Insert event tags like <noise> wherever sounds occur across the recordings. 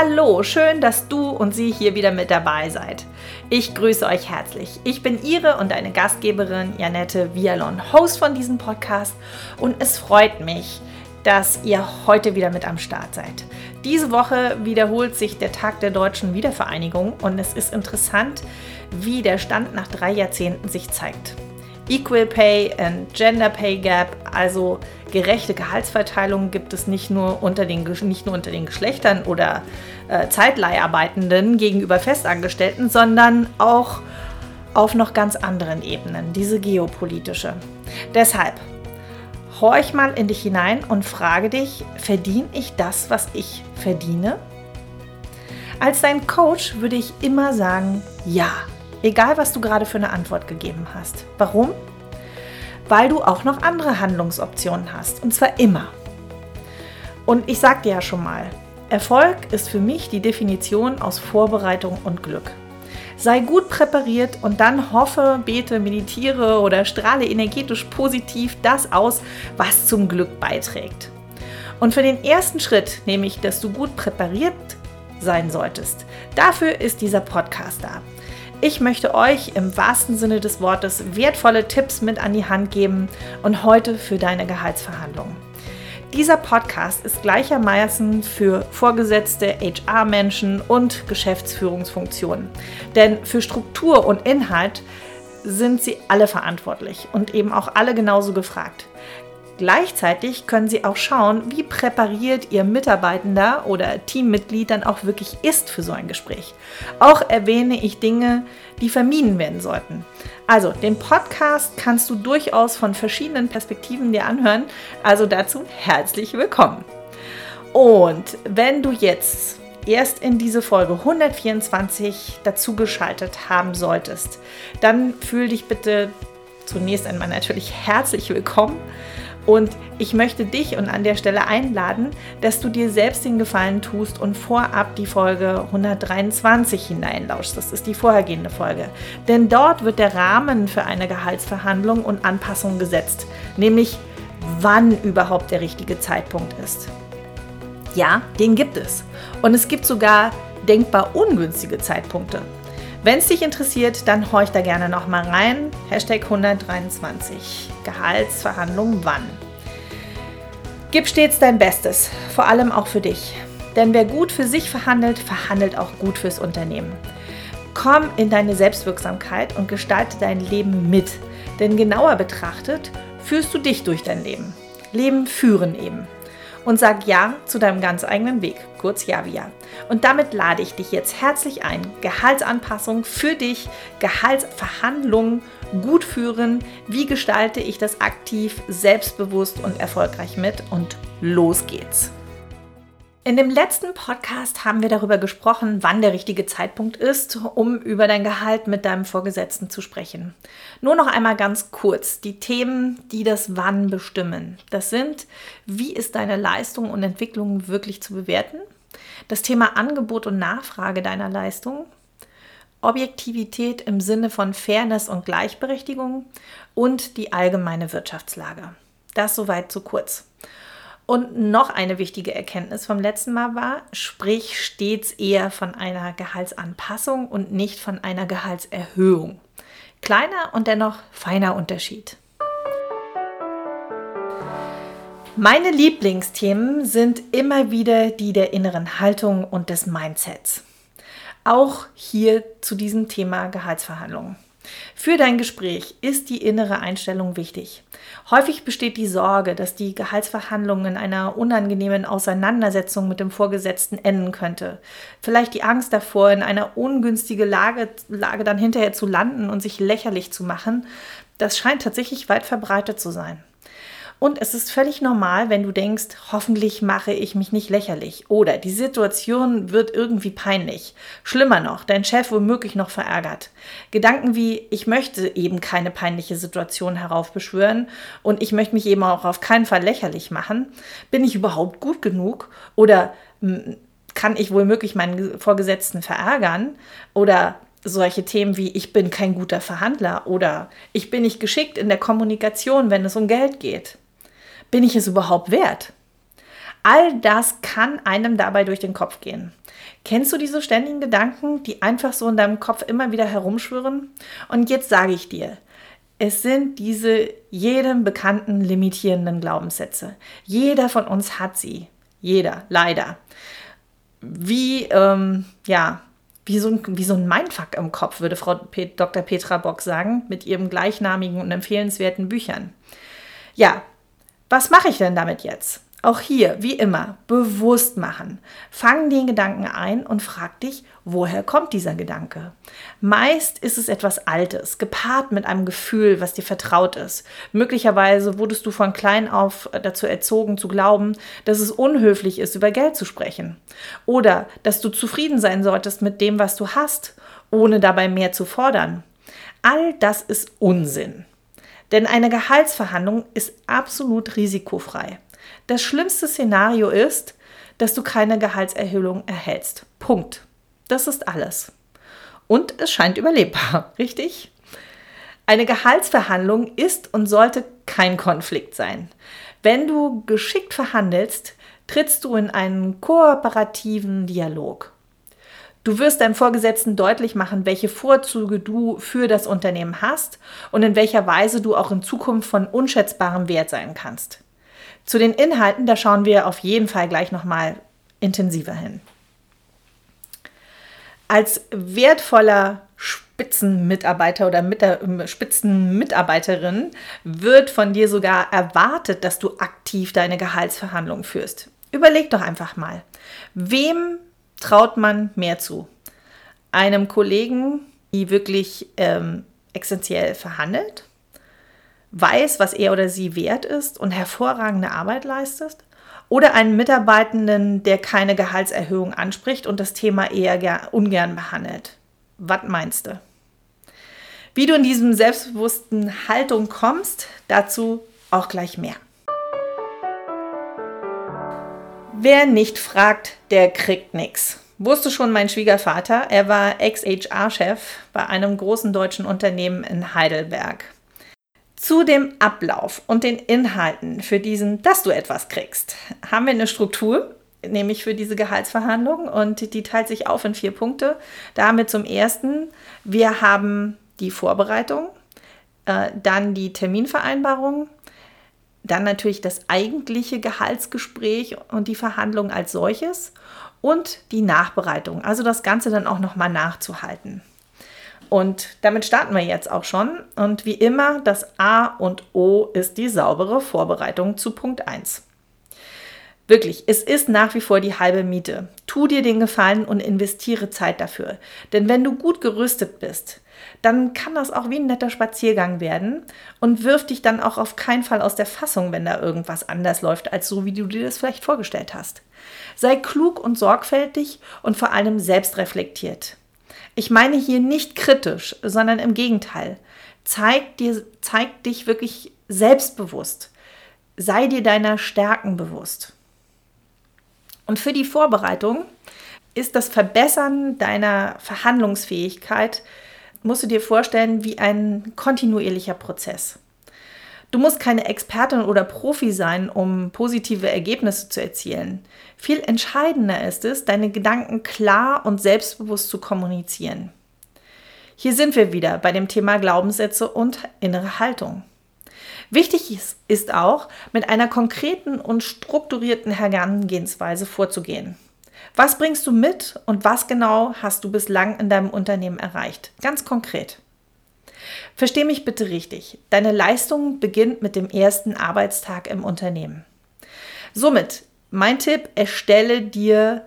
Hallo, schön, dass du und sie hier wieder mit dabei seid. Ich grüße euch herzlich. Ich bin Ihre und deine Gastgeberin Janette Vialon, Host von diesem Podcast und es freut mich, dass ihr heute wieder mit am Start seid. Diese Woche wiederholt sich der Tag der deutschen Wiedervereinigung und es ist interessant, wie der Stand nach drei Jahrzehnten sich zeigt. Equal Pay and Gender Pay Gap, also gerechte Gehaltsverteilung gibt es nicht nur unter den, nicht nur unter den Geschlechtern oder äh, Zeitleiharbeitenden gegenüber Festangestellten, sondern auch auf noch ganz anderen Ebenen, diese geopolitische. Deshalb horch mal in dich hinein und frage dich, verdiene ich das, was ich verdiene? Als dein Coach würde ich immer sagen, ja, egal was du gerade für eine Antwort gegeben hast. Warum? Weil du auch noch andere Handlungsoptionen hast, und zwar immer. Und ich sagte ja schon mal, Erfolg ist für mich die Definition aus Vorbereitung und Glück. Sei gut präpariert und dann hoffe, bete, meditiere oder strahle energetisch positiv das aus, was zum Glück beiträgt. Und für den ersten Schritt, nämlich dass du gut präpariert sein solltest, dafür ist dieser Podcast da. Ich möchte euch im wahrsten Sinne des Wortes wertvolle Tipps mit an die Hand geben und heute für deine Gehaltsverhandlungen. Dieser Podcast ist gleichermaßen für Vorgesetzte, HR-Menschen und Geschäftsführungsfunktionen. Denn für Struktur und Inhalt sind sie alle verantwortlich und eben auch alle genauso gefragt. Gleichzeitig können Sie auch schauen, wie präpariert Ihr Mitarbeitender oder Teammitglied dann auch wirklich ist für so ein Gespräch. Auch erwähne ich Dinge, die vermieden werden sollten. Also, den Podcast kannst du durchaus von verschiedenen Perspektiven dir anhören. Also dazu herzlich willkommen. Und wenn du jetzt erst in diese Folge 124 dazugeschaltet haben solltest, dann fühl dich bitte zunächst einmal natürlich herzlich willkommen. Und ich möchte dich und an der Stelle einladen, dass du dir selbst den Gefallen tust und vorab die Folge 123 hineinlauschst. Das ist die vorhergehende Folge. Denn dort wird der Rahmen für eine Gehaltsverhandlung und Anpassung gesetzt, nämlich wann überhaupt der richtige Zeitpunkt ist. Ja, den gibt es. Und es gibt sogar denkbar ungünstige Zeitpunkte. Wenn es dich interessiert, dann horch da gerne nochmal rein. Hashtag 123. Gehaltsverhandlung wann? Gib stets dein Bestes, vor allem auch für dich. Denn wer gut für sich verhandelt, verhandelt auch gut fürs Unternehmen. Komm in deine Selbstwirksamkeit und gestalte dein Leben mit. Denn genauer betrachtet führst du dich durch dein Leben. Leben führen eben und sag Ja zu deinem ganz eigenen Weg, kurz Javia. Und damit lade ich dich jetzt herzlich ein. Gehaltsanpassung für dich, Gehaltsverhandlungen gut führen. Wie gestalte ich das aktiv, selbstbewusst und erfolgreich mit? Und los geht's. In dem letzten Podcast haben wir darüber gesprochen, wann der richtige Zeitpunkt ist, um über dein Gehalt mit deinem Vorgesetzten zu sprechen. Nur noch einmal ganz kurz die Themen, die das Wann bestimmen. Das sind, wie ist deine Leistung und Entwicklung wirklich zu bewerten? Das Thema Angebot und Nachfrage deiner Leistung, Objektivität im Sinne von Fairness und Gleichberechtigung und die allgemeine Wirtschaftslage. Das soweit zu kurz. Und noch eine wichtige Erkenntnis vom letzten Mal war, sprich stets eher von einer Gehaltsanpassung und nicht von einer Gehaltserhöhung. Kleiner und dennoch feiner Unterschied. Meine Lieblingsthemen sind immer wieder die der inneren Haltung und des Mindsets. Auch hier zu diesem Thema Gehaltsverhandlungen. Für dein Gespräch ist die innere Einstellung wichtig. Häufig besteht die Sorge, dass die Gehaltsverhandlungen in einer unangenehmen Auseinandersetzung mit dem Vorgesetzten enden könnte. Vielleicht die Angst davor, in einer ungünstigen Lage, Lage dann hinterher zu landen und sich lächerlich zu machen. Das scheint tatsächlich weit verbreitet zu sein. Und es ist völlig normal, wenn du denkst, hoffentlich mache ich mich nicht lächerlich oder die Situation wird irgendwie peinlich. Schlimmer noch, dein Chef womöglich noch verärgert. Gedanken wie, ich möchte eben keine peinliche Situation heraufbeschwören und ich möchte mich eben auch auf keinen Fall lächerlich machen. Bin ich überhaupt gut genug oder hm, kann ich womöglich meinen Vorgesetzten verärgern oder solche Themen wie ich bin kein guter Verhandler oder ich bin nicht geschickt in der Kommunikation, wenn es um Geld geht bin ich es überhaupt wert? All das kann einem dabei durch den Kopf gehen. Kennst du diese ständigen Gedanken, die einfach so in deinem Kopf immer wieder herumschwirren? Und jetzt sage ich dir, es sind diese jedem bekannten limitierenden Glaubenssätze. Jeder von uns hat sie. Jeder, leider. Wie, ähm, ja, wie so, ein, wie so ein Mindfuck im Kopf, würde Frau Dr. Petra Bock sagen, mit ihren gleichnamigen und empfehlenswerten Büchern. Ja, was mache ich denn damit jetzt? Auch hier, wie immer, bewusst machen. Fang den Gedanken ein und frag dich, woher kommt dieser Gedanke? Meist ist es etwas Altes, gepaart mit einem Gefühl, was dir vertraut ist. Möglicherweise wurdest du von klein auf dazu erzogen zu glauben, dass es unhöflich ist, über Geld zu sprechen. Oder dass du zufrieden sein solltest mit dem, was du hast, ohne dabei mehr zu fordern. All das ist Unsinn. Denn eine Gehaltsverhandlung ist absolut risikofrei. Das schlimmste Szenario ist, dass du keine Gehaltserhöhung erhältst. Punkt. Das ist alles. Und es scheint überlebbar, <laughs> richtig? Eine Gehaltsverhandlung ist und sollte kein Konflikt sein. Wenn du geschickt verhandelst, trittst du in einen kooperativen Dialog. Du wirst deinem Vorgesetzten deutlich machen, welche Vorzüge du für das Unternehmen hast und in welcher Weise du auch in Zukunft von unschätzbarem Wert sein kannst. Zu den Inhalten, da schauen wir auf jeden Fall gleich nochmal intensiver hin. Als wertvoller Spitzenmitarbeiter oder mit Spitzenmitarbeiterin wird von dir sogar erwartet, dass du aktiv deine Gehaltsverhandlungen führst. Überleg doch einfach mal, wem traut man mehr zu? Einem Kollegen, die wirklich ähm, essentiell verhandelt? weiß, was er oder sie wert ist und hervorragende Arbeit leistet? Oder einen Mitarbeitenden, der keine Gehaltserhöhung anspricht und das Thema eher ungern behandelt? Was meinst du? Wie du in diesem selbstbewussten Haltung kommst, dazu auch gleich mehr. Wer nicht fragt, der kriegt nichts. Wusste schon mein Schwiegervater, er war Ex-HR-Chef bei einem großen deutschen Unternehmen in Heidelberg. Zu dem Ablauf und den Inhalten für diesen, dass du etwas kriegst, haben wir eine Struktur, nämlich für diese Gehaltsverhandlung und die teilt sich auf in vier Punkte. Damit zum ersten, wir haben die Vorbereitung, äh, dann die Terminvereinbarung, dann natürlich das eigentliche Gehaltsgespräch und die Verhandlung als solches und die Nachbereitung, also das Ganze dann auch nochmal nachzuhalten. Und damit starten wir jetzt auch schon. Und wie immer, das A und O ist die saubere Vorbereitung zu Punkt 1. Wirklich, es ist nach wie vor die halbe Miete. Tu dir den Gefallen und investiere Zeit dafür. Denn wenn du gut gerüstet bist, dann kann das auch wie ein netter Spaziergang werden und wirf dich dann auch auf keinen Fall aus der Fassung, wenn da irgendwas anders läuft, als so wie du dir das vielleicht vorgestellt hast. Sei klug und sorgfältig und vor allem selbstreflektiert. Ich meine hier nicht kritisch, sondern im Gegenteil. Zeig, dir, zeig dich wirklich selbstbewusst. Sei dir deiner Stärken bewusst. Und für die Vorbereitung ist das Verbessern deiner Verhandlungsfähigkeit, musst du dir vorstellen, wie ein kontinuierlicher Prozess. Du musst keine Expertin oder Profi sein, um positive Ergebnisse zu erzielen. Viel entscheidender ist es, deine Gedanken klar und selbstbewusst zu kommunizieren. Hier sind wir wieder bei dem Thema Glaubenssätze und innere Haltung. Wichtig ist, auch, mit einer konkreten und strukturierten Herangehensweise vorzugehen. Was bringst du mit und was genau hast du bislang in deinem Unternehmen erreicht? Ganz konkret. Versteh mich bitte richtig. Deine Leistung beginnt mit dem ersten Arbeitstag im Unternehmen. Somit, mein Tipp, erstelle dir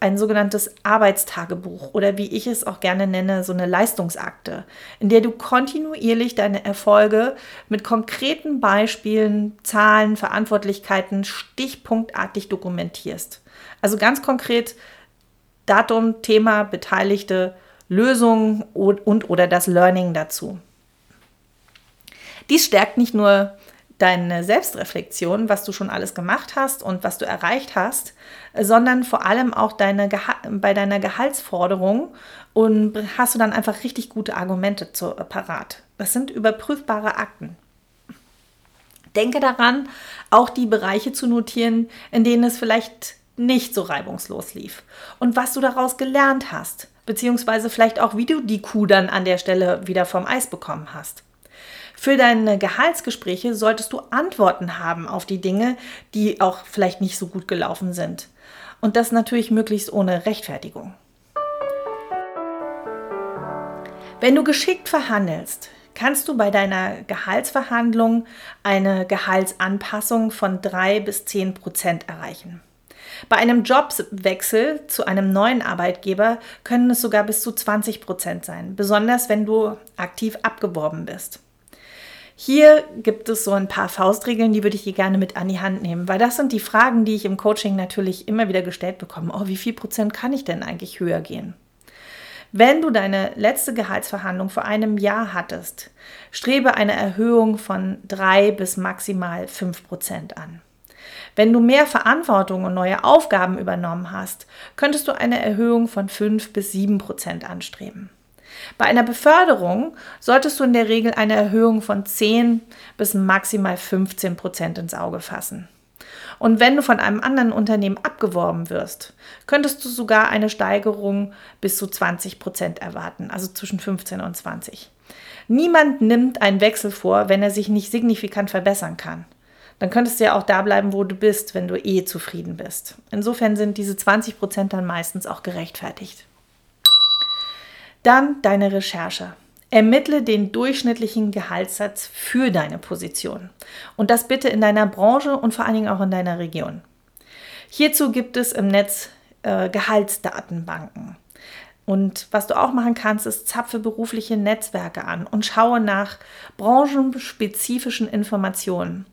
ein sogenanntes Arbeitstagebuch oder wie ich es auch gerne nenne, so eine Leistungsakte, in der du kontinuierlich deine Erfolge mit konkreten Beispielen, Zahlen, Verantwortlichkeiten stichpunktartig dokumentierst. Also ganz konkret Datum, Thema, Beteiligte, Lösungen und, und oder das Learning dazu. Dies stärkt nicht nur deine Selbstreflexion, was du schon alles gemacht hast und was du erreicht hast, sondern vor allem auch deine bei deiner Gehaltsforderung und hast du dann einfach richtig gute Argumente zu, parat. Das sind überprüfbare Akten. Denke daran, auch die Bereiche zu notieren, in denen es vielleicht nicht so reibungslos lief und was du daraus gelernt hast, beziehungsweise vielleicht auch, wie du die Kuh dann an der Stelle wieder vom Eis bekommen hast. Für deine Gehaltsgespräche solltest du Antworten haben auf die Dinge, die auch vielleicht nicht so gut gelaufen sind. Und das natürlich möglichst ohne Rechtfertigung. Wenn du geschickt verhandelst, kannst du bei deiner Gehaltsverhandlung eine Gehaltsanpassung von 3 bis 10 Prozent erreichen. Bei einem Jobwechsel zu einem neuen Arbeitgeber können es sogar bis zu 20 Prozent sein, besonders wenn du aktiv abgeworben bist. Hier gibt es so ein paar Faustregeln, die würde ich dir gerne mit an die Hand nehmen, weil das sind die Fragen, die ich im Coaching natürlich immer wieder gestellt bekomme. Oh, wie viel Prozent kann ich denn eigentlich höher gehen? Wenn du deine letzte Gehaltsverhandlung vor einem Jahr hattest, strebe eine Erhöhung von drei bis maximal fünf Prozent an. Wenn du mehr Verantwortung und neue Aufgaben übernommen hast, könntest du eine Erhöhung von fünf bis sieben Prozent anstreben. Bei einer Beförderung solltest du in der Regel eine Erhöhung von 10 bis maximal 15 Prozent ins Auge fassen. Und wenn du von einem anderen Unternehmen abgeworben wirst, könntest du sogar eine Steigerung bis zu 20 Prozent erwarten, also zwischen 15 und 20. Niemand nimmt einen Wechsel vor, wenn er sich nicht signifikant verbessern kann. Dann könntest du ja auch da bleiben, wo du bist, wenn du eh zufrieden bist. Insofern sind diese 20 Prozent dann meistens auch gerechtfertigt. Dann deine Recherche. Ermittle den durchschnittlichen Gehaltssatz für deine Position. Und das bitte in deiner Branche und vor allen Dingen auch in deiner Region. Hierzu gibt es im Netz äh, Gehaltsdatenbanken. Und was du auch machen kannst, ist zapfe berufliche Netzwerke an und schaue nach branchenspezifischen Informationen.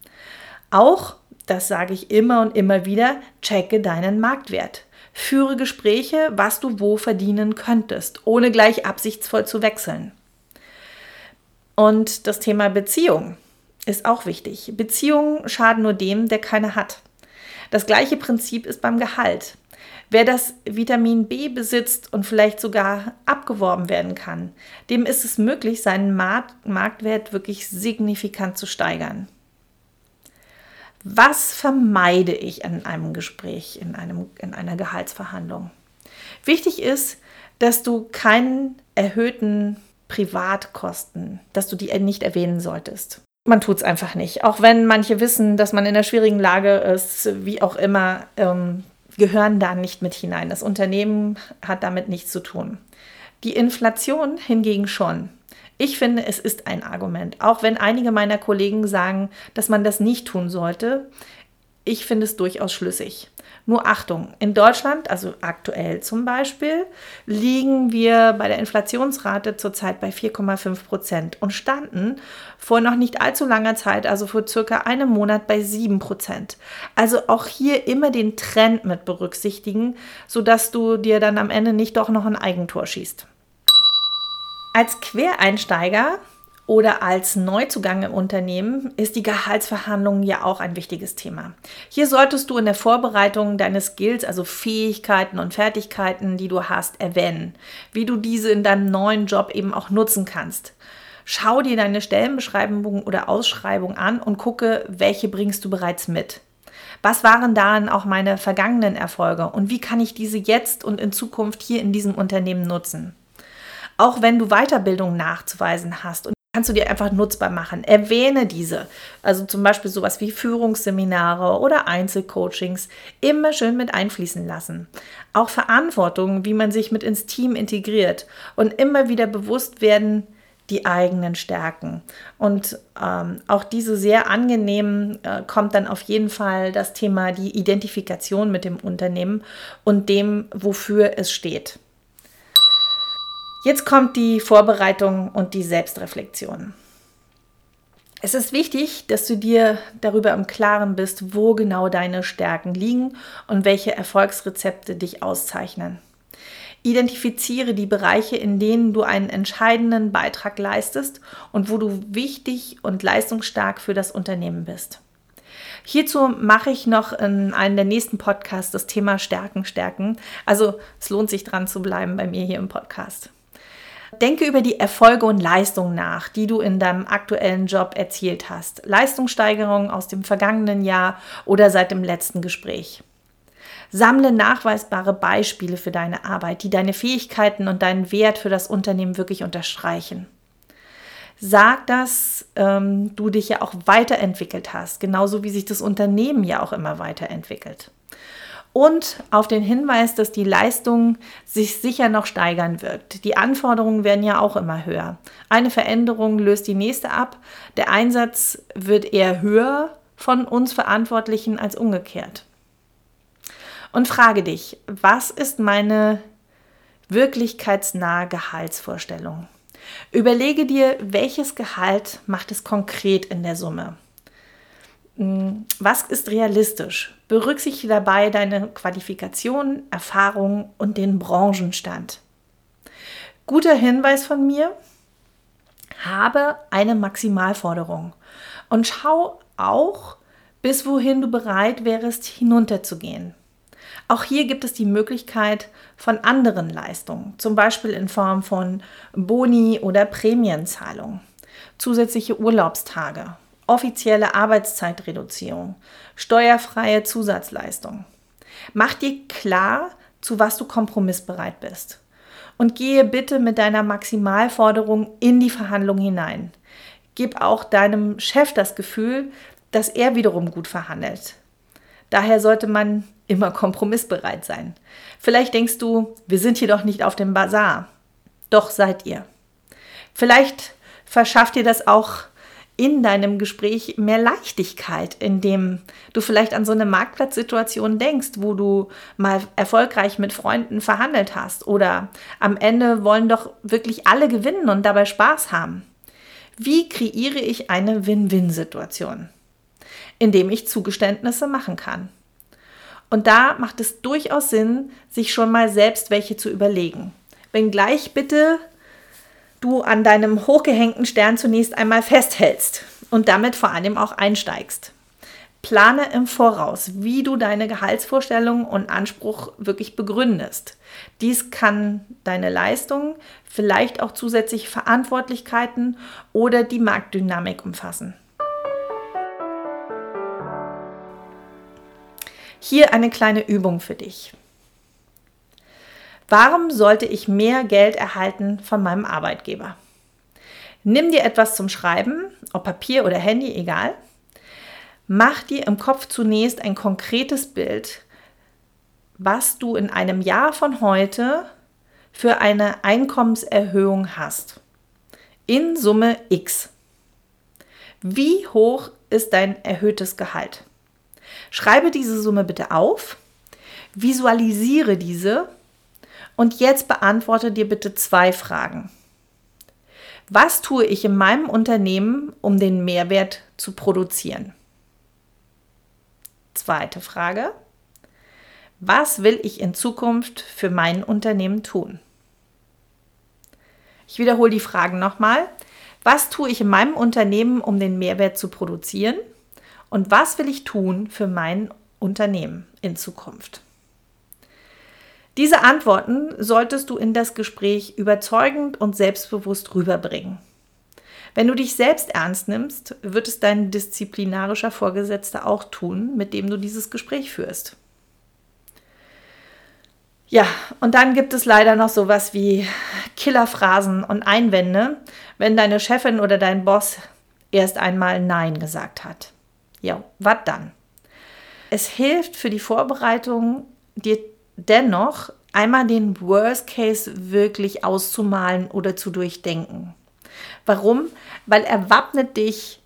Auch, das sage ich immer und immer wieder, checke deinen Marktwert. Führe Gespräche, was du wo verdienen könntest, ohne gleich absichtsvoll zu wechseln. Und das Thema Beziehung ist auch wichtig. Beziehungen schaden nur dem, der keine hat. Das gleiche Prinzip ist beim Gehalt. Wer das Vitamin B besitzt und vielleicht sogar abgeworben werden kann, dem ist es möglich, seinen Marktwert wirklich signifikant zu steigern. Was vermeide ich in einem Gespräch, in, einem, in einer Gehaltsverhandlung? Wichtig ist, dass du keinen erhöhten Privatkosten, dass du die nicht erwähnen solltest. Man tut es einfach nicht. Auch wenn manche wissen, dass man in einer schwierigen Lage ist, wie auch immer, ähm, gehören da nicht mit hinein. Das Unternehmen hat damit nichts zu tun. Die Inflation hingegen schon. Ich finde, es ist ein Argument, auch wenn einige meiner Kollegen sagen, dass man das nicht tun sollte. Ich finde es durchaus schlüssig. Nur Achtung, in Deutschland, also aktuell zum Beispiel, liegen wir bei der Inflationsrate zurzeit bei 4,5 Prozent und standen vor noch nicht allzu langer Zeit, also vor circa einem Monat, bei 7 Prozent. Also auch hier immer den Trend mit berücksichtigen, sodass du dir dann am Ende nicht doch noch ein Eigentor schießt. Als Quereinsteiger oder als Neuzugang im Unternehmen ist die Gehaltsverhandlung ja auch ein wichtiges Thema. Hier solltest du in der Vorbereitung deine Skills, also Fähigkeiten und Fertigkeiten, die du hast, erwähnen, wie du diese in deinem neuen Job eben auch nutzen kannst. Schau dir deine Stellenbeschreibung oder Ausschreibung an und gucke, welche bringst du bereits mit. Was waren darin auch meine vergangenen Erfolge und wie kann ich diese jetzt und in Zukunft hier in diesem Unternehmen nutzen? Auch wenn du Weiterbildung nachzuweisen hast und kannst du dir einfach nutzbar machen. Erwähne diese. Also zum Beispiel sowas wie Führungsseminare oder Einzelcoachings immer schön mit einfließen lassen. Auch Verantwortung, wie man sich mit ins Team integriert und immer wieder bewusst werden, die eigenen Stärken. Und ähm, auch diese sehr angenehm äh, kommt dann auf jeden Fall das Thema die Identifikation mit dem Unternehmen und dem, wofür es steht. Jetzt kommt die Vorbereitung und die Selbstreflexion. Es ist wichtig, dass du dir darüber im Klaren bist, wo genau deine Stärken liegen und welche Erfolgsrezepte dich auszeichnen. Identifiziere die Bereiche, in denen du einen entscheidenden Beitrag leistest und wo du wichtig und leistungsstark für das Unternehmen bist. Hierzu mache ich noch in einem der nächsten Podcasts das Thema Stärken stärken. Also es lohnt sich dran zu bleiben bei mir hier im Podcast. Denke über die Erfolge und Leistungen nach, die du in deinem aktuellen Job erzielt hast. Leistungssteigerungen aus dem vergangenen Jahr oder seit dem letzten Gespräch. Sammle nachweisbare Beispiele für deine Arbeit, die deine Fähigkeiten und deinen Wert für das Unternehmen wirklich unterstreichen. Sag, dass ähm, du dich ja auch weiterentwickelt hast, genauso wie sich das Unternehmen ja auch immer weiterentwickelt und auf den Hinweis, dass die Leistung sich sicher noch steigern wird. Die Anforderungen werden ja auch immer höher. Eine Veränderung löst die nächste ab. Der Einsatz wird eher höher von uns Verantwortlichen als umgekehrt. Und frage dich, was ist meine wirklichkeitsnahe Gehaltsvorstellung? Überlege dir, welches Gehalt macht es konkret in der Summe? Hm, was ist realistisch? Berücksichtige dabei deine Qualifikation, Erfahrung und den Branchenstand. Guter Hinweis von mir, habe eine Maximalforderung und schau auch, bis wohin du bereit wärst, hinunterzugehen. Auch hier gibt es die Möglichkeit von anderen Leistungen, zum Beispiel in Form von Boni oder Prämienzahlung, zusätzliche Urlaubstage offizielle Arbeitszeitreduzierung, steuerfreie Zusatzleistung. Mach dir klar, zu was du kompromissbereit bist. Und gehe bitte mit deiner Maximalforderung in die Verhandlung hinein. Gib auch deinem Chef das Gefühl, dass er wiederum gut verhandelt. Daher sollte man immer kompromissbereit sein. Vielleicht denkst du, wir sind hier doch nicht auf dem Bazar. Doch seid ihr. Vielleicht verschafft dir das auch in deinem Gespräch mehr Leichtigkeit, indem du vielleicht an so eine Marktplatzsituation denkst, wo du mal erfolgreich mit Freunden verhandelt hast oder am Ende wollen doch wirklich alle gewinnen und dabei Spaß haben. Wie kreiere ich eine Win-Win-Situation? Indem ich Zugeständnisse machen kann. Und da macht es durchaus Sinn, sich schon mal selbst welche zu überlegen. Wenngleich bitte du an deinem hochgehängten Stern zunächst einmal festhältst und damit vor allem auch einsteigst. Plane im Voraus, wie du deine Gehaltsvorstellung und Anspruch wirklich begründest. Dies kann deine Leistung, vielleicht auch zusätzliche Verantwortlichkeiten oder die Marktdynamik umfassen. Hier eine kleine Übung für dich. Warum sollte ich mehr Geld erhalten von meinem Arbeitgeber? Nimm dir etwas zum Schreiben, ob Papier oder Handy, egal. Mach dir im Kopf zunächst ein konkretes Bild, was du in einem Jahr von heute für eine Einkommenserhöhung hast. In Summe X. Wie hoch ist dein erhöhtes Gehalt? Schreibe diese Summe bitte auf, visualisiere diese und jetzt beantworte dir bitte zwei Fragen. Was tue ich in meinem Unternehmen, um den Mehrwert zu produzieren? Zweite Frage. Was will ich in Zukunft für mein Unternehmen tun? Ich wiederhole die Fragen nochmal. Was tue ich in meinem Unternehmen, um den Mehrwert zu produzieren? Und was will ich tun für mein Unternehmen in Zukunft? Diese Antworten solltest du in das Gespräch überzeugend und selbstbewusst rüberbringen. Wenn du dich selbst ernst nimmst, wird es dein disziplinarischer Vorgesetzter auch tun, mit dem du dieses Gespräch führst. Ja, und dann gibt es leider noch sowas wie Killerphrasen und Einwände, wenn deine Chefin oder dein Boss erst einmal Nein gesagt hat. Ja, was dann? Es hilft für die Vorbereitung, dir dennoch einmal den Worst Case wirklich auszumalen oder zu durchdenken. Warum? Weil er wappnet dich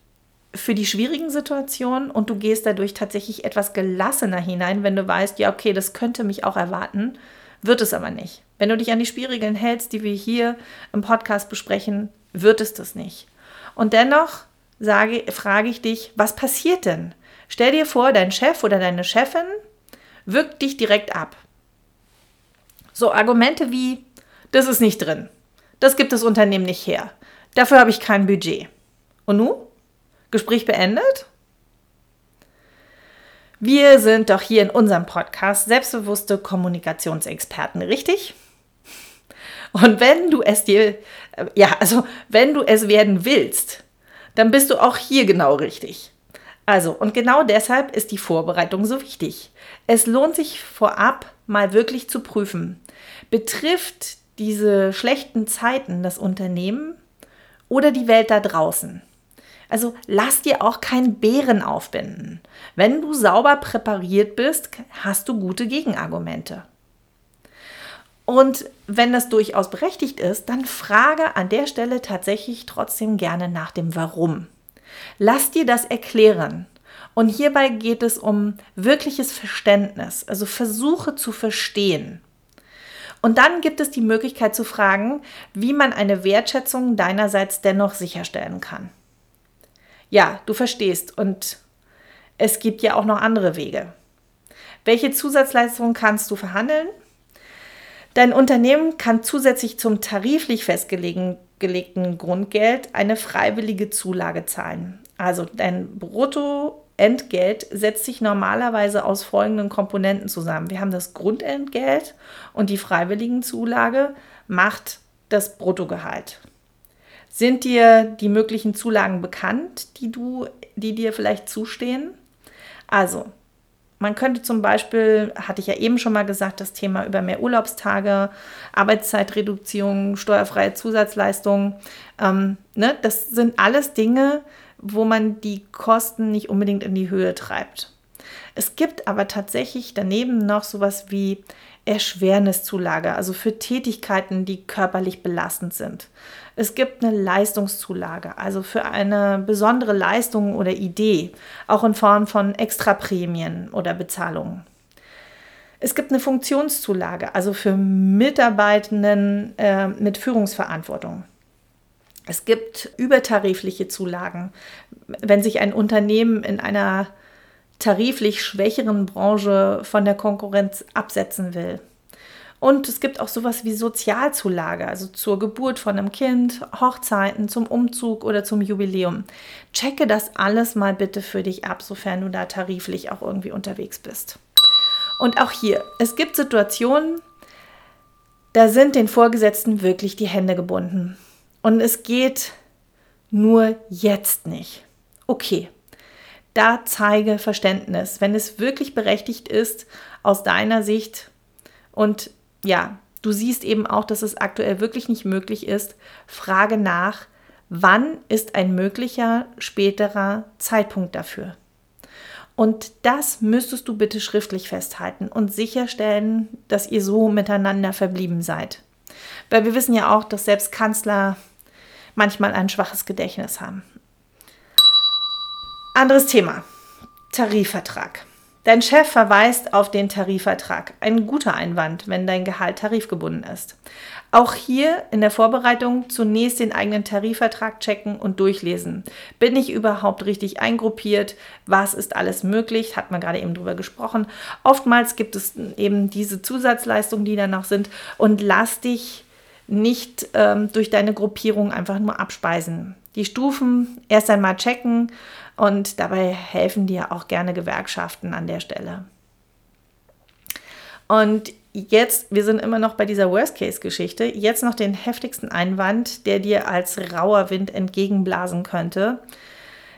für die schwierigen Situationen und du gehst dadurch tatsächlich etwas gelassener hinein, wenn du weißt, ja, okay, das könnte mich auch erwarten, wird es aber nicht. Wenn du dich an die Spielregeln hältst, die wir hier im Podcast besprechen, wird es das nicht. Und dennoch sage, frage ich dich, was passiert denn? Stell dir vor, dein Chef oder deine Chefin wirkt dich direkt ab. So Argumente wie, das ist nicht drin, das gibt das Unternehmen nicht her, dafür habe ich kein Budget. Und nun? Gespräch beendet? Wir sind doch hier in unserem Podcast selbstbewusste Kommunikationsexperten, richtig? Und wenn du es dir, äh, ja, also wenn du es werden willst, dann bist du auch hier genau richtig. Also, und genau deshalb ist die Vorbereitung so wichtig. Es lohnt sich vorab mal wirklich zu prüfen. Betrifft diese schlechten Zeiten das Unternehmen oder die Welt da draußen? Also lass dir auch keinen Bären aufbinden. Wenn du sauber präpariert bist, hast du gute Gegenargumente. Und wenn das durchaus berechtigt ist, dann frage an der Stelle tatsächlich trotzdem gerne nach dem Warum. Lass dir das erklären. Und hierbei geht es um wirkliches Verständnis, also versuche zu verstehen. Und dann gibt es die Möglichkeit zu fragen, wie man eine Wertschätzung deinerseits dennoch sicherstellen kann. Ja, du verstehst und es gibt ja auch noch andere Wege. Welche Zusatzleistungen kannst du verhandeln? Dein Unternehmen kann zusätzlich zum tariflich festgelegten Grundgeld eine freiwillige Zulage zahlen. Also dein Bruttoentgelt setzt sich normalerweise aus folgenden Komponenten zusammen. Wir haben das Grundentgelt und die Freiwilligenzulage macht das Bruttogehalt. Sind dir die möglichen Zulagen bekannt, die, du, die dir vielleicht zustehen? Also, man könnte zum Beispiel, hatte ich ja eben schon mal gesagt, das Thema über mehr Urlaubstage, Arbeitszeitreduktion, steuerfreie Zusatzleistungen, ähm, ne, das sind alles Dinge, wo man die Kosten nicht unbedingt in die Höhe treibt. Es gibt aber tatsächlich daneben noch sowas wie Erschwerniszulage, also für Tätigkeiten, die körperlich belastend sind. Es gibt eine Leistungszulage, also für eine besondere Leistung oder Idee, auch in Form von Extraprämien oder Bezahlungen. Es gibt eine Funktionszulage, also für Mitarbeitenden äh, mit Führungsverantwortung. Es gibt übertarifliche Zulagen, wenn sich ein Unternehmen in einer tariflich schwächeren Branche von der Konkurrenz absetzen will. Und es gibt auch sowas wie Sozialzulage, also zur Geburt von einem Kind, Hochzeiten, zum Umzug oder zum Jubiläum. Checke das alles mal bitte für dich ab, sofern du da tariflich auch irgendwie unterwegs bist. Und auch hier, es gibt Situationen, da sind den Vorgesetzten wirklich die Hände gebunden. Und es geht nur jetzt nicht. Okay, da zeige Verständnis, wenn es wirklich berechtigt ist aus deiner Sicht und ja, du siehst eben auch, dass es aktuell wirklich nicht möglich ist, frage nach, wann ist ein möglicher späterer Zeitpunkt dafür. Und das müsstest du bitte schriftlich festhalten und sicherstellen, dass ihr so miteinander verblieben seid. Weil wir wissen ja auch, dass selbst Kanzler manchmal ein schwaches Gedächtnis haben. Anderes Thema. Tarifvertrag. Dein Chef verweist auf den Tarifvertrag. Ein guter Einwand, wenn dein Gehalt tarifgebunden ist. Auch hier in der Vorbereitung zunächst den eigenen Tarifvertrag checken und durchlesen. Bin ich überhaupt richtig eingruppiert? Was ist alles möglich? Hat man gerade eben drüber gesprochen. Oftmals gibt es eben diese Zusatzleistungen, die da noch sind. Und lass dich nicht ähm, durch deine Gruppierung einfach nur abspeisen. Die Stufen erst einmal checken und dabei helfen dir auch gerne Gewerkschaften an der Stelle. Und jetzt, wir sind immer noch bei dieser Worst-Case-Geschichte, jetzt noch den heftigsten Einwand, der dir als rauer Wind entgegenblasen könnte.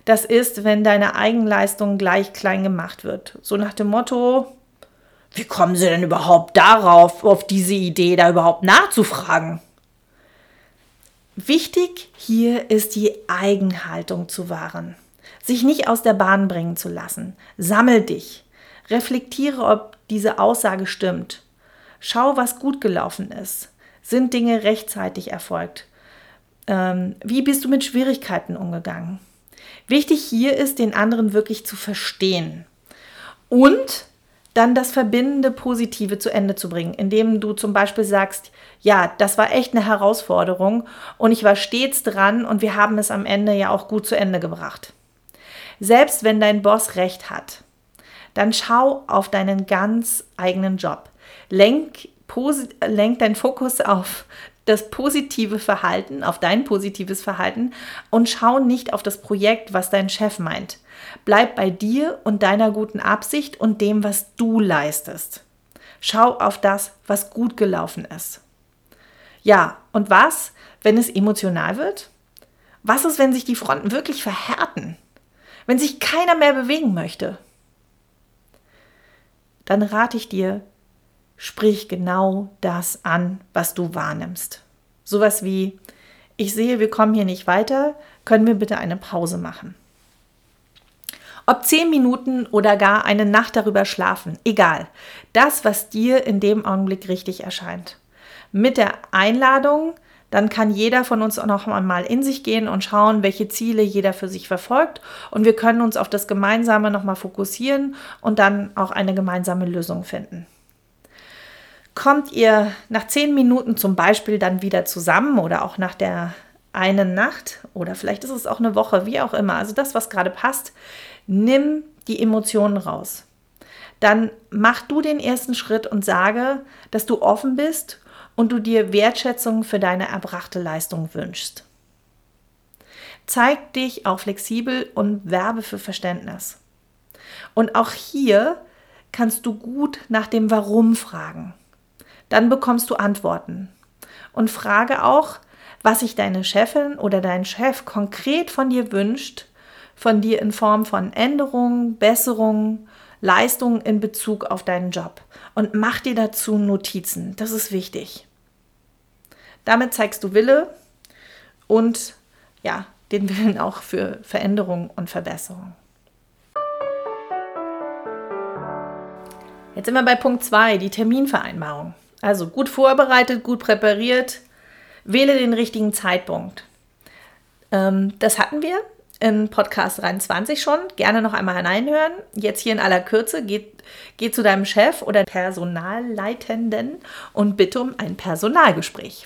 Das ist, wenn deine Eigenleistung gleich klein gemacht wird. So nach dem Motto, wie kommen Sie denn überhaupt darauf, auf diese Idee da überhaupt nachzufragen? Wichtig hier ist die Eigenhaltung zu wahren sich nicht aus der Bahn bringen zu lassen. Sammel dich. Reflektiere, ob diese Aussage stimmt. Schau, was gut gelaufen ist. Sind Dinge rechtzeitig erfolgt? Ähm, wie bist du mit Schwierigkeiten umgegangen? Wichtig hier ist, den anderen wirklich zu verstehen und dann das verbindende Positive zu Ende zu bringen, indem du zum Beispiel sagst, ja, das war echt eine Herausforderung und ich war stets dran und wir haben es am Ende ja auch gut zu Ende gebracht. Selbst wenn dein Boss recht hat, dann schau auf deinen ganz eigenen Job. Lenk, lenk deinen Fokus auf das positive Verhalten, auf dein positives Verhalten und schau nicht auf das Projekt, was dein Chef meint. Bleib bei dir und deiner guten Absicht und dem, was du leistest. Schau auf das, was gut gelaufen ist. Ja, und was, wenn es emotional wird? Was ist, wenn sich die Fronten wirklich verhärten? Wenn sich keiner mehr bewegen möchte? Dann rate ich dir, sprich genau das an, was du wahrnimmst. Sowas wie, ich sehe, wir kommen hier nicht weiter, können wir bitte eine Pause machen? Ob zehn Minuten oder gar eine Nacht darüber schlafen, egal. Das, was dir in dem Augenblick richtig erscheint. Mit der Einladung, dann kann jeder von uns auch noch einmal in sich gehen und schauen, welche Ziele jeder für sich verfolgt. Und wir können uns auf das Gemeinsame nochmal fokussieren und dann auch eine gemeinsame Lösung finden. Kommt ihr nach zehn Minuten zum Beispiel dann wieder zusammen oder auch nach der einen Nacht oder vielleicht ist es auch eine Woche, wie auch immer, also das, was gerade passt, nimm die Emotionen raus. Dann mach du den ersten Schritt und sage, dass du offen bist und du dir Wertschätzung für deine erbrachte Leistung wünschst. Zeig dich auch flexibel und werbe für Verständnis. Und auch hier kannst du gut nach dem Warum fragen. Dann bekommst du Antworten. Und frage auch, was sich deine Chefin oder dein Chef konkret von dir wünscht, von dir in Form von Änderungen, Besserungen, Leistungen in Bezug auf deinen Job. Und mach dir dazu Notizen. Das ist wichtig. Damit zeigst du Wille und ja, den Willen auch für Veränderung und Verbesserung. Jetzt sind wir bei Punkt 2, die Terminvereinbarung. Also gut vorbereitet, gut präpariert, wähle den richtigen Zeitpunkt. Ähm, das hatten wir in Podcast 23 schon. Gerne noch einmal hineinhören. Jetzt hier in aller Kürze. Geh, geh zu deinem Chef oder Personalleitenden und bitte um ein Personalgespräch.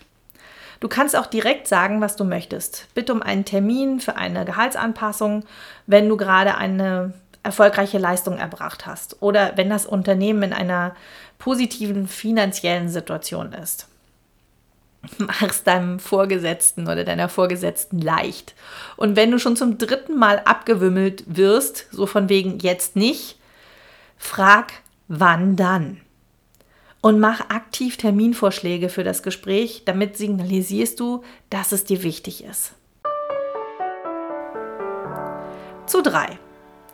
Du kannst auch direkt sagen, was du möchtest. Bitte um einen Termin für eine Gehaltsanpassung, wenn du gerade eine erfolgreiche Leistung erbracht hast oder wenn das Unternehmen in einer positiven finanziellen Situation ist. Mach es deinem Vorgesetzten oder deiner Vorgesetzten leicht. Und wenn du schon zum dritten Mal abgewimmelt wirst, so von wegen jetzt nicht, frag, wann dann? Und mach aktiv Terminvorschläge für das Gespräch, damit signalisierst du, dass es dir wichtig ist. Zu drei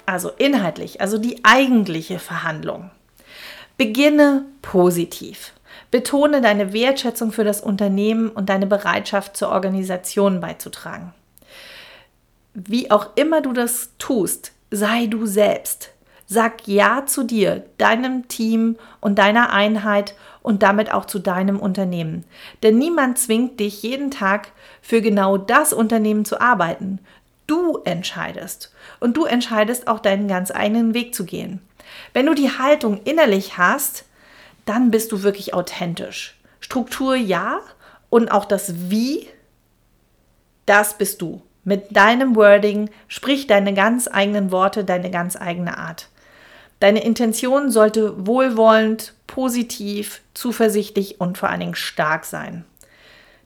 also inhaltlich, also die eigentliche Verhandlung. Beginne positiv. Betone deine Wertschätzung für das Unternehmen und deine Bereitschaft zur Organisation beizutragen. Wie auch immer du das tust, sei du selbst. Sag Ja zu dir, deinem Team und deiner Einheit und damit auch zu deinem Unternehmen. Denn niemand zwingt dich jeden Tag für genau das Unternehmen zu arbeiten. Du entscheidest und du entscheidest auch deinen ganz eigenen Weg zu gehen. Wenn du die Haltung innerlich hast, dann bist du wirklich authentisch. Struktur ja und auch das Wie, das bist du. Mit deinem Wording sprich deine ganz eigenen Worte, deine ganz eigene Art. Deine Intention sollte wohlwollend, positiv, zuversichtlich und vor allen Dingen stark sein.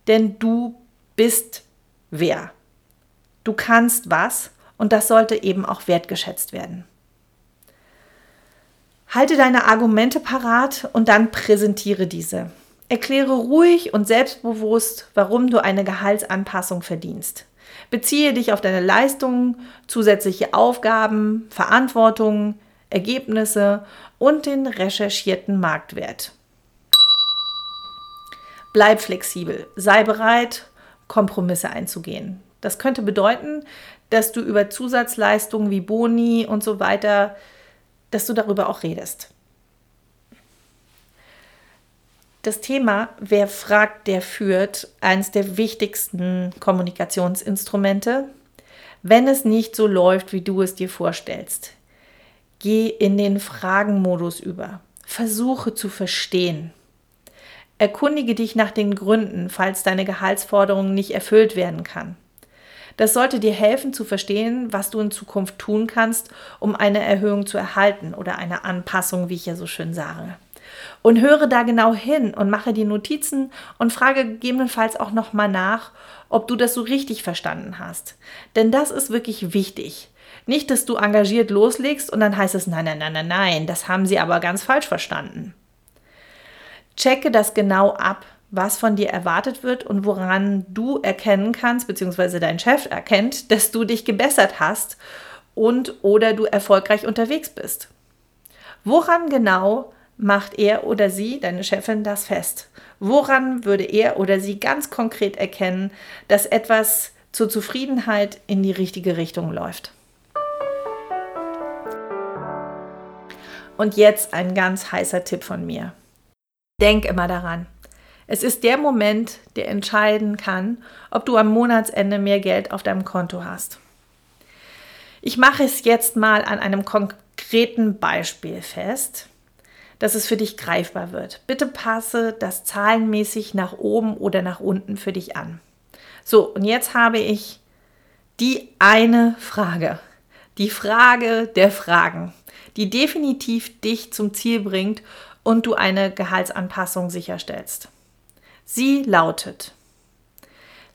Denn du bist wer. Du kannst was und das sollte eben auch wertgeschätzt werden. Halte deine Argumente parat und dann präsentiere diese. Erkläre ruhig und selbstbewusst, warum du eine Gehaltsanpassung verdienst. Beziehe dich auf deine Leistungen, zusätzliche Aufgaben, Verantwortung, Ergebnisse und den recherchierten Marktwert. Bleib flexibel, sei bereit, Kompromisse einzugehen. Das könnte bedeuten, dass du über Zusatzleistungen wie Boni und so weiter, dass du darüber auch redest. Das Thema Wer fragt, der führt, eines der wichtigsten Kommunikationsinstrumente. Wenn es nicht so läuft, wie du es dir vorstellst, geh in den Fragenmodus über. Versuche zu verstehen. Erkundige dich nach den Gründen, falls deine Gehaltsforderung nicht erfüllt werden kann. Das sollte dir helfen zu verstehen, was du in Zukunft tun kannst, um eine Erhöhung zu erhalten oder eine Anpassung, wie ich ja so schön sage. Und höre da genau hin und mache die Notizen und frage gegebenenfalls auch nochmal nach, ob du das so richtig verstanden hast. Denn das ist wirklich wichtig. Nicht, dass du engagiert loslegst und dann heißt es, nein, nein, nein, nein, nein, das haben sie aber ganz falsch verstanden. Checke das genau ab was von dir erwartet wird und woran du erkennen kannst, beziehungsweise dein Chef erkennt, dass du dich gebessert hast und oder du erfolgreich unterwegs bist. Woran genau macht er oder sie, deine Chefin, das fest? Woran würde er oder sie ganz konkret erkennen, dass etwas zur Zufriedenheit in die richtige Richtung läuft? Und jetzt ein ganz heißer Tipp von mir. Denk immer daran. Es ist der Moment, der entscheiden kann, ob du am Monatsende mehr Geld auf deinem Konto hast. Ich mache es jetzt mal an einem konkreten Beispiel fest, dass es für dich greifbar wird. Bitte passe das zahlenmäßig nach oben oder nach unten für dich an. So, und jetzt habe ich die eine Frage. Die Frage der Fragen, die definitiv dich zum Ziel bringt und du eine Gehaltsanpassung sicherstellst. Sie lautet,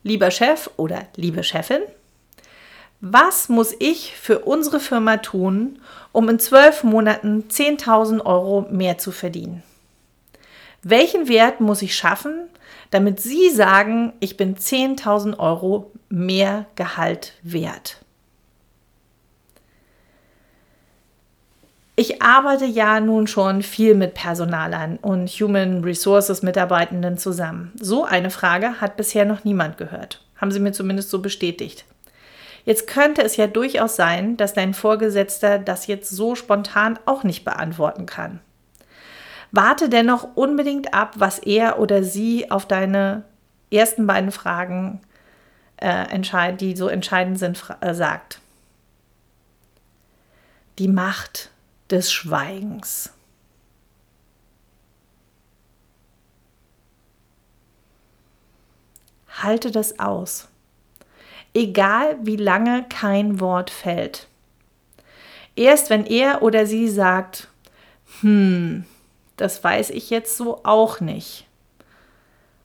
lieber Chef oder liebe Chefin, was muss ich für unsere Firma tun, um in zwölf Monaten 10.000 Euro mehr zu verdienen? Welchen Wert muss ich schaffen, damit Sie sagen, ich bin 10.000 Euro mehr Gehalt wert? Ich arbeite ja nun schon viel mit Personalern und Human Resources Mitarbeitenden zusammen. So eine Frage hat bisher noch niemand gehört. Haben sie mir zumindest so bestätigt. Jetzt könnte es ja durchaus sein, dass dein Vorgesetzter das jetzt so spontan auch nicht beantworten kann. Warte dennoch unbedingt ab, was er oder sie auf deine ersten beiden Fragen, äh, die so entscheidend sind, äh, sagt. Die Macht des Schweigens. Halte das aus egal wie lange kein Wort fällt. Erst wenn er oder sie sagt, hm, das weiß ich jetzt so auch nicht.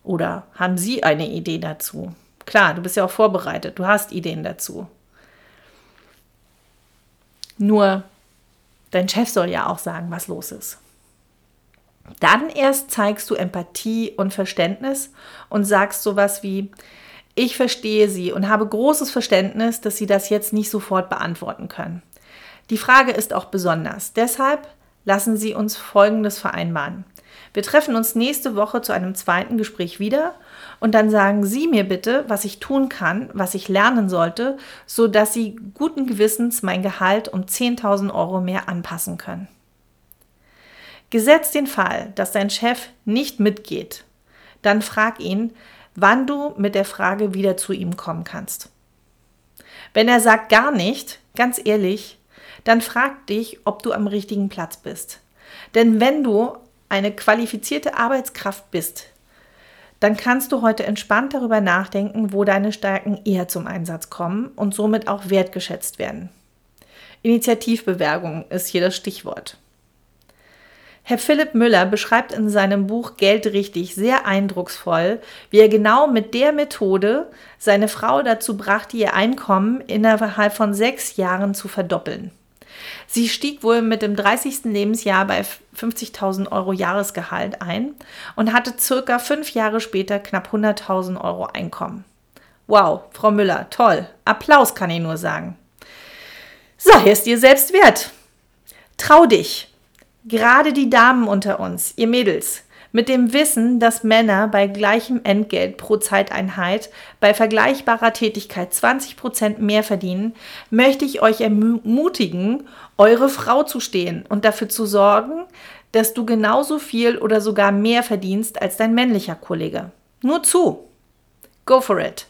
Oder haben Sie eine Idee dazu? Klar, du bist ja auch vorbereitet, du hast Ideen dazu. Nur, dein Chef soll ja auch sagen, was los ist. Dann erst zeigst du Empathie und Verständnis und sagst sowas wie, ich verstehe Sie und habe großes Verständnis, dass Sie das jetzt nicht sofort beantworten können. Die Frage ist auch besonders. Deshalb lassen Sie uns Folgendes vereinbaren. Wir treffen uns nächste Woche zu einem zweiten Gespräch wieder und dann sagen Sie mir bitte, was ich tun kann, was ich lernen sollte, so dass Sie guten Gewissens mein Gehalt um 10.000 Euro mehr anpassen können. Gesetzt den Fall, dass dein Chef nicht mitgeht, dann frag ihn, wann du mit der Frage wieder zu ihm kommen kannst. Wenn er sagt gar nicht, ganz ehrlich, dann frag dich, ob du am richtigen Platz bist. Denn wenn du eine qualifizierte Arbeitskraft bist, dann kannst du heute entspannt darüber nachdenken, wo deine Stärken eher zum Einsatz kommen und somit auch wertgeschätzt werden. Initiativbewerbung ist hier das Stichwort. Herr Philipp Müller beschreibt in seinem Buch Geld richtig sehr eindrucksvoll, wie er genau mit der Methode seine Frau dazu brachte, ihr Einkommen innerhalb von sechs Jahren zu verdoppeln. Sie stieg wohl mit dem 30. Lebensjahr bei 50.000 Euro Jahresgehalt ein und hatte circa fünf Jahre später knapp 100.000 Euro Einkommen. Wow, Frau Müller, toll. Applaus kann ich nur sagen. Sei es dir selbst wert. Trau dich. Gerade die Damen unter uns, ihr Mädels, mit dem Wissen, dass Männer bei gleichem Entgelt pro Zeiteinheit bei vergleichbarer Tätigkeit 20% mehr verdienen, möchte ich euch ermutigen, eure Frau zu stehen und dafür zu sorgen, dass du genauso viel oder sogar mehr verdienst als dein männlicher Kollege. Nur zu. Go for it.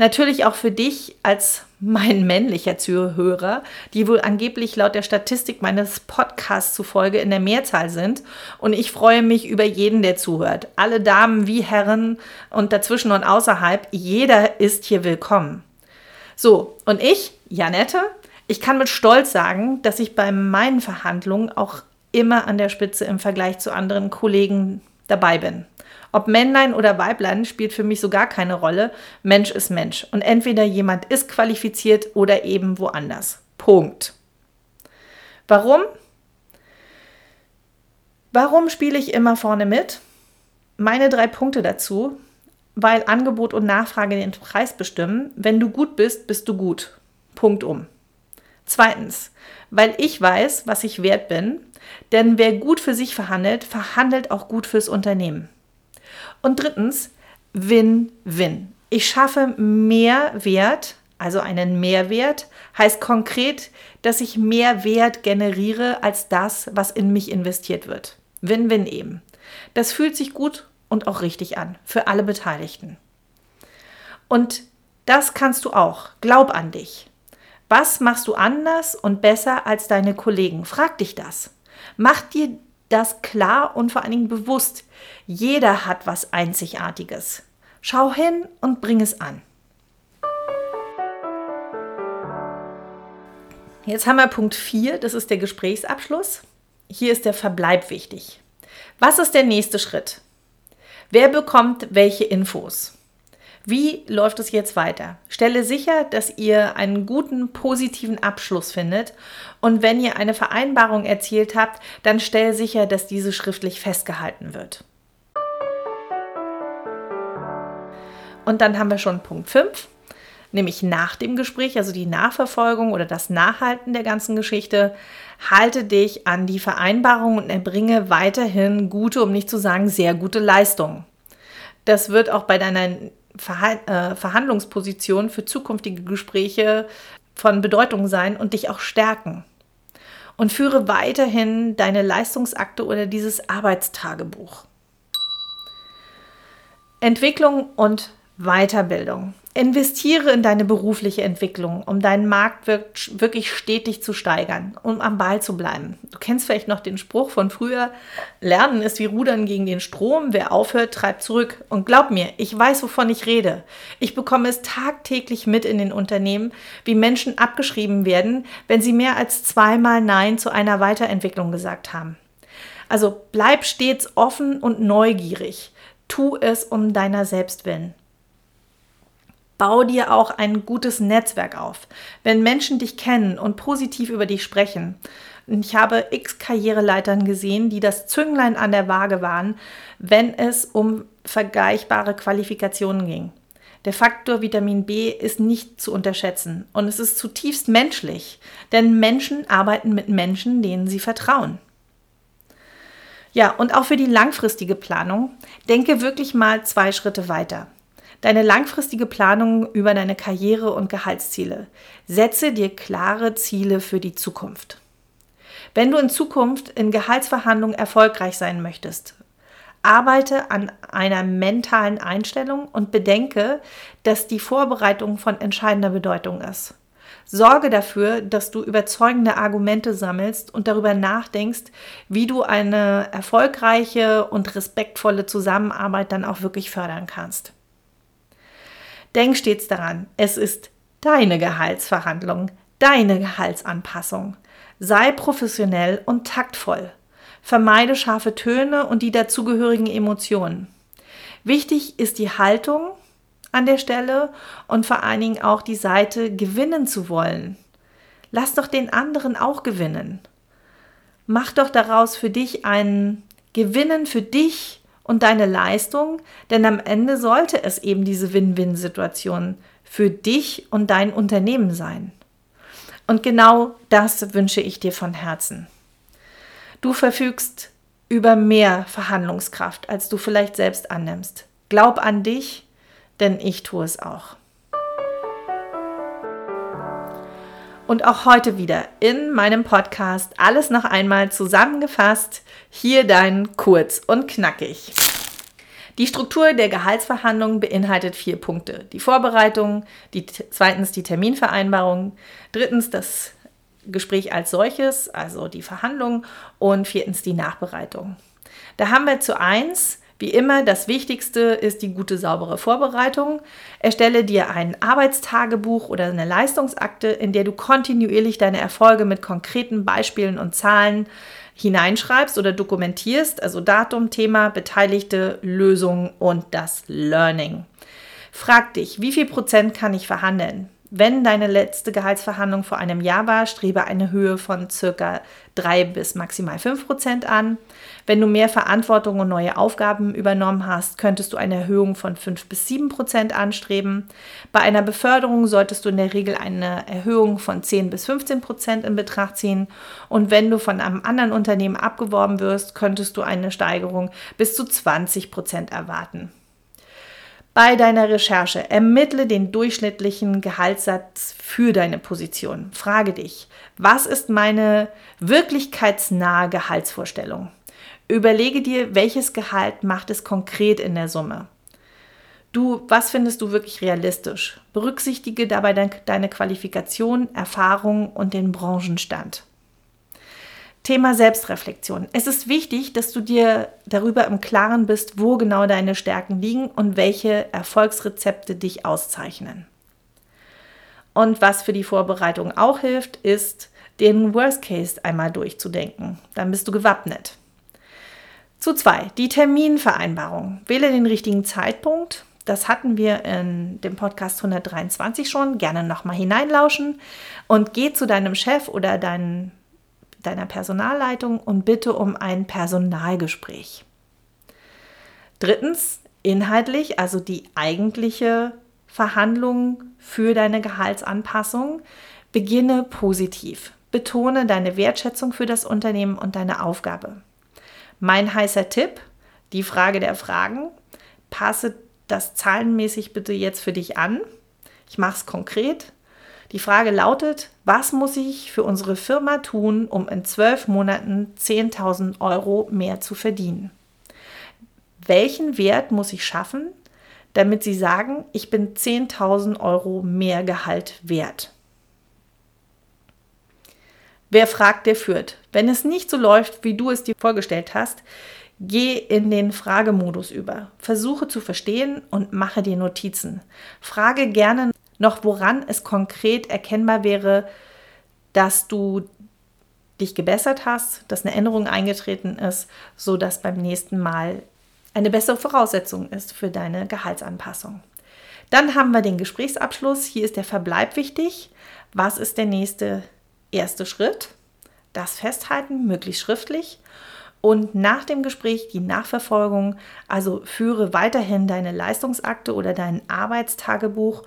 Natürlich auch für dich als mein männlicher Zuhörer, die wohl angeblich laut der Statistik meines Podcasts zufolge in der Mehrzahl sind. Und ich freue mich über jeden, der zuhört. Alle Damen wie Herren und dazwischen und außerhalb, jeder ist hier willkommen. So, und ich, Janette, ich kann mit Stolz sagen, dass ich bei meinen Verhandlungen auch immer an der Spitze im Vergleich zu anderen Kollegen dabei bin. Ob Männlein oder Weiblein spielt für mich so gar keine Rolle. Mensch ist Mensch. Und entweder jemand ist qualifiziert oder eben woanders. Punkt. Warum? Warum spiele ich immer vorne mit? meine drei Punkte dazu, weil Angebot und Nachfrage den Preis bestimmen. Wenn du gut bist, bist du gut. Punkt um. Zweitens, weil ich weiß, was ich wert bin, denn wer gut für sich verhandelt, verhandelt auch gut fürs Unternehmen. Und drittens, Win-Win. Ich schaffe mehr Wert, also einen Mehrwert, heißt konkret, dass ich mehr Wert generiere als das, was in mich investiert wird. Win-Win eben. Das fühlt sich gut und auch richtig an für alle Beteiligten. Und das kannst du auch. Glaub an dich. Was machst du anders und besser als deine Kollegen? Frag dich das. Mach dir das klar und vor allen Dingen bewusst. Jeder hat was Einzigartiges. Schau hin und bring es an. Jetzt haben wir Punkt 4, das ist der Gesprächsabschluss. Hier ist der Verbleib wichtig. Was ist der nächste Schritt? Wer bekommt welche Infos? Wie läuft es jetzt weiter? Stelle sicher, dass ihr einen guten, positiven Abschluss findet. Und wenn ihr eine Vereinbarung erzielt habt, dann stell sicher, dass diese schriftlich festgehalten wird. Und dann haben wir schon Punkt 5 nämlich nach dem Gespräch, also die Nachverfolgung oder das Nachhalten der ganzen Geschichte. Halte dich an die Vereinbarung und erbringe weiterhin gute, um nicht zu sagen sehr gute Leistungen. Das wird auch bei deiner äh, Verhandlungsposition für zukünftige Gespräche von Bedeutung sein und dich auch stärken. Und führe weiterhin deine Leistungsakte oder dieses Arbeitstagebuch. Entwicklung und Weiterbildung. Investiere in deine berufliche Entwicklung, um deinen Markt wirklich stetig zu steigern, um am Ball zu bleiben. Du kennst vielleicht noch den Spruch von früher, Lernen ist wie Rudern gegen den Strom, wer aufhört, treibt zurück. Und glaub mir, ich weiß, wovon ich rede. Ich bekomme es tagtäglich mit in den Unternehmen, wie Menschen abgeschrieben werden, wenn sie mehr als zweimal Nein zu einer Weiterentwicklung gesagt haben. Also bleib stets offen und neugierig. Tu es um deiner selbst willen bau dir auch ein gutes Netzwerk auf. Wenn Menschen dich kennen und positiv über dich sprechen, ich habe x Karriereleitern gesehen, die das Zünglein an der Waage waren, wenn es um vergleichbare Qualifikationen ging. Der Faktor Vitamin B ist nicht zu unterschätzen und es ist zutiefst menschlich, denn Menschen arbeiten mit Menschen, denen sie vertrauen. Ja, und auch für die langfristige Planung, denke wirklich mal zwei Schritte weiter deine langfristige Planung über deine Karriere und Gehaltsziele. Setze dir klare Ziele für die Zukunft. Wenn du in Zukunft in Gehaltsverhandlungen erfolgreich sein möchtest, arbeite an einer mentalen Einstellung und bedenke, dass die Vorbereitung von entscheidender Bedeutung ist. Sorge dafür, dass du überzeugende Argumente sammelst und darüber nachdenkst, wie du eine erfolgreiche und respektvolle Zusammenarbeit dann auch wirklich fördern kannst. Denk stets daran, es ist deine Gehaltsverhandlung, deine Gehaltsanpassung. Sei professionell und taktvoll. Vermeide scharfe Töne und die dazugehörigen Emotionen. Wichtig ist die Haltung an der Stelle und vor allen Dingen auch die Seite gewinnen zu wollen. Lass doch den anderen auch gewinnen. Mach doch daraus für dich ein Gewinnen für dich und deine Leistung, denn am Ende sollte es eben diese Win-Win-Situation für dich und dein Unternehmen sein. Und genau das wünsche ich dir von Herzen. Du verfügst über mehr Verhandlungskraft, als du vielleicht selbst annimmst. Glaub an dich, denn ich tue es auch. Und auch heute wieder in meinem Podcast alles noch einmal zusammengefasst. Hier dein kurz und knackig. Die Struktur der Gehaltsverhandlungen beinhaltet vier Punkte. Die Vorbereitung, die, zweitens die Terminvereinbarung, drittens das Gespräch als solches, also die Verhandlung und viertens die Nachbereitung. Da haben wir zu eins wie immer, das Wichtigste ist die gute, saubere Vorbereitung. Erstelle dir ein Arbeitstagebuch oder eine Leistungsakte, in der du kontinuierlich deine Erfolge mit konkreten Beispielen und Zahlen hineinschreibst oder dokumentierst, also Datum, Thema, Beteiligte, Lösung und das Learning. Frag dich, wie viel Prozent kann ich verhandeln? Wenn deine letzte Gehaltsverhandlung vor einem Jahr war, strebe eine Höhe von circa 3 bis maximal 5 Prozent an. Wenn du mehr Verantwortung und neue Aufgaben übernommen hast, könntest du eine Erhöhung von 5 bis 7 Prozent anstreben. Bei einer Beförderung solltest du in der Regel eine Erhöhung von 10 bis 15 Prozent in Betracht ziehen. Und wenn du von einem anderen Unternehmen abgeworben wirst, könntest du eine Steigerung bis zu 20 Prozent erwarten. Bei deiner Recherche ermittle den durchschnittlichen Gehaltssatz für deine Position. Frage dich, was ist meine wirklichkeitsnahe Gehaltsvorstellung? Überlege dir, welches Gehalt macht es konkret in der Summe. Du, was findest du wirklich realistisch? Berücksichtige dabei deine Qualifikation, Erfahrung und den Branchenstand. Thema Selbstreflexion. Es ist wichtig, dass du dir darüber im Klaren bist, wo genau deine Stärken liegen und welche Erfolgsrezepte dich auszeichnen. Und was für die Vorbereitung auch hilft, ist, den Worst Case einmal durchzudenken. Dann bist du gewappnet. Zu zwei, die Terminvereinbarung. Wähle den richtigen Zeitpunkt. Das hatten wir in dem Podcast 123 schon. Gerne nochmal hineinlauschen und geh zu deinem Chef oder deinen deiner Personalleitung und bitte um ein Personalgespräch. Drittens, inhaltlich, also die eigentliche Verhandlung für deine Gehaltsanpassung, beginne positiv. Betone deine Wertschätzung für das Unternehmen und deine Aufgabe. Mein heißer Tipp, die Frage der Fragen, passe das zahlenmäßig bitte jetzt für dich an. Ich mache es konkret. Die Frage lautet, was muss ich für unsere Firma tun, um in zwölf Monaten 10.000 Euro mehr zu verdienen? Welchen Wert muss ich schaffen, damit Sie sagen, ich bin 10.000 Euro mehr Gehalt wert? Wer fragt, der führt. Wenn es nicht so läuft, wie du es dir vorgestellt hast, geh in den Fragemodus über. Versuche zu verstehen und mache dir Notizen. Frage gerne noch woran es konkret erkennbar wäre, dass du dich gebessert hast, dass eine Änderung eingetreten ist, so dass beim nächsten Mal eine bessere Voraussetzung ist für deine Gehaltsanpassung. Dann haben wir den Gesprächsabschluss. Hier ist der Verbleib wichtig. Was ist der nächste erste Schritt? Das Festhalten, möglichst schriftlich. Und nach dem Gespräch die Nachverfolgung, also führe weiterhin deine Leistungsakte oder dein Arbeitstagebuch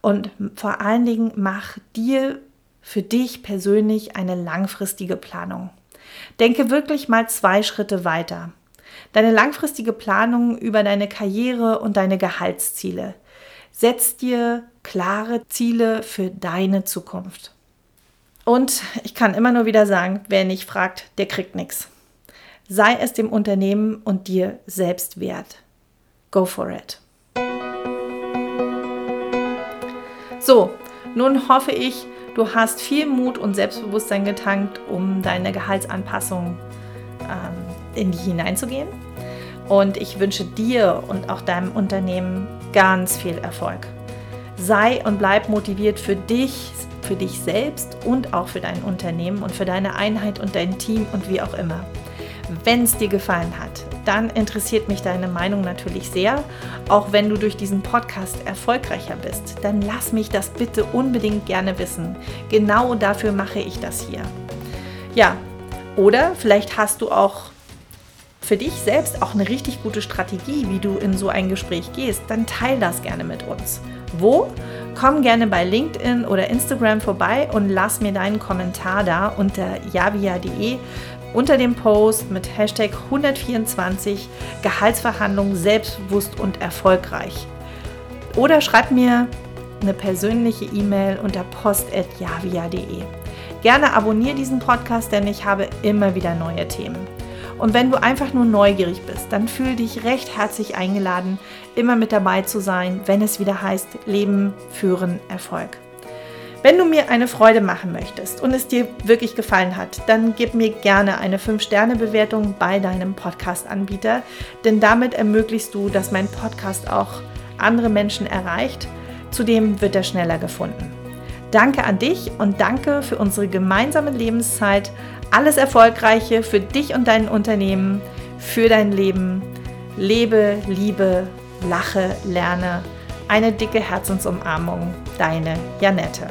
und vor allen Dingen mach dir für dich persönlich eine langfristige Planung. Denke wirklich mal zwei Schritte weiter. Deine langfristige Planung über deine Karriere und deine Gehaltsziele. Setz dir klare Ziele für deine Zukunft. Und ich kann immer nur wieder sagen, wer nicht fragt, der kriegt nichts. Sei es dem Unternehmen und dir selbst wert. Go for it. So, nun hoffe ich, du hast viel Mut und Selbstbewusstsein getankt, um deine Gehaltsanpassung ähm, in die hineinzugehen. Und ich wünsche dir und auch deinem Unternehmen ganz viel Erfolg. Sei und bleib motiviert für dich, für dich selbst und auch für dein Unternehmen und für deine Einheit und dein Team und wie auch immer. Wenn es dir gefallen hat, dann interessiert mich deine Meinung natürlich sehr. Auch wenn du durch diesen Podcast erfolgreicher bist, dann lass mich das bitte unbedingt gerne wissen. Genau dafür mache ich das hier. Ja, oder vielleicht hast du auch für dich selbst auch eine richtig gute Strategie, wie du in so ein Gespräch gehst, dann teil das gerne mit uns. Wo? Komm gerne bei LinkedIn oder Instagram vorbei und lass mir deinen Kommentar da unter javia.de unter dem Post mit Hashtag 124 Gehaltsverhandlungen selbstbewusst und erfolgreich. Oder schreib mir eine persönliche E-Mail unter post.javia.de. Gerne abonniere diesen Podcast, denn ich habe immer wieder neue Themen. Und wenn du einfach nur neugierig bist, dann fühl dich recht herzlich eingeladen, immer mit dabei zu sein, wenn es wieder heißt Leben, Führen, Erfolg. Wenn du mir eine Freude machen möchtest und es dir wirklich gefallen hat, dann gib mir gerne eine 5-Sterne-Bewertung bei deinem Podcast-Anbieter, denn damit ermöglichst du, dass mein Podcast auch andere Menschen erreicht. Zudem wird er schneller gefunden. Danke an dich und danke für unsere gemeinsame Lebenszeit. Alles Erfolgreiche für dich und dein Unternehmen, für dein Leben. Lebe, liebe, lache, lerne Eine dicke Herzensumarmung, deine Janette.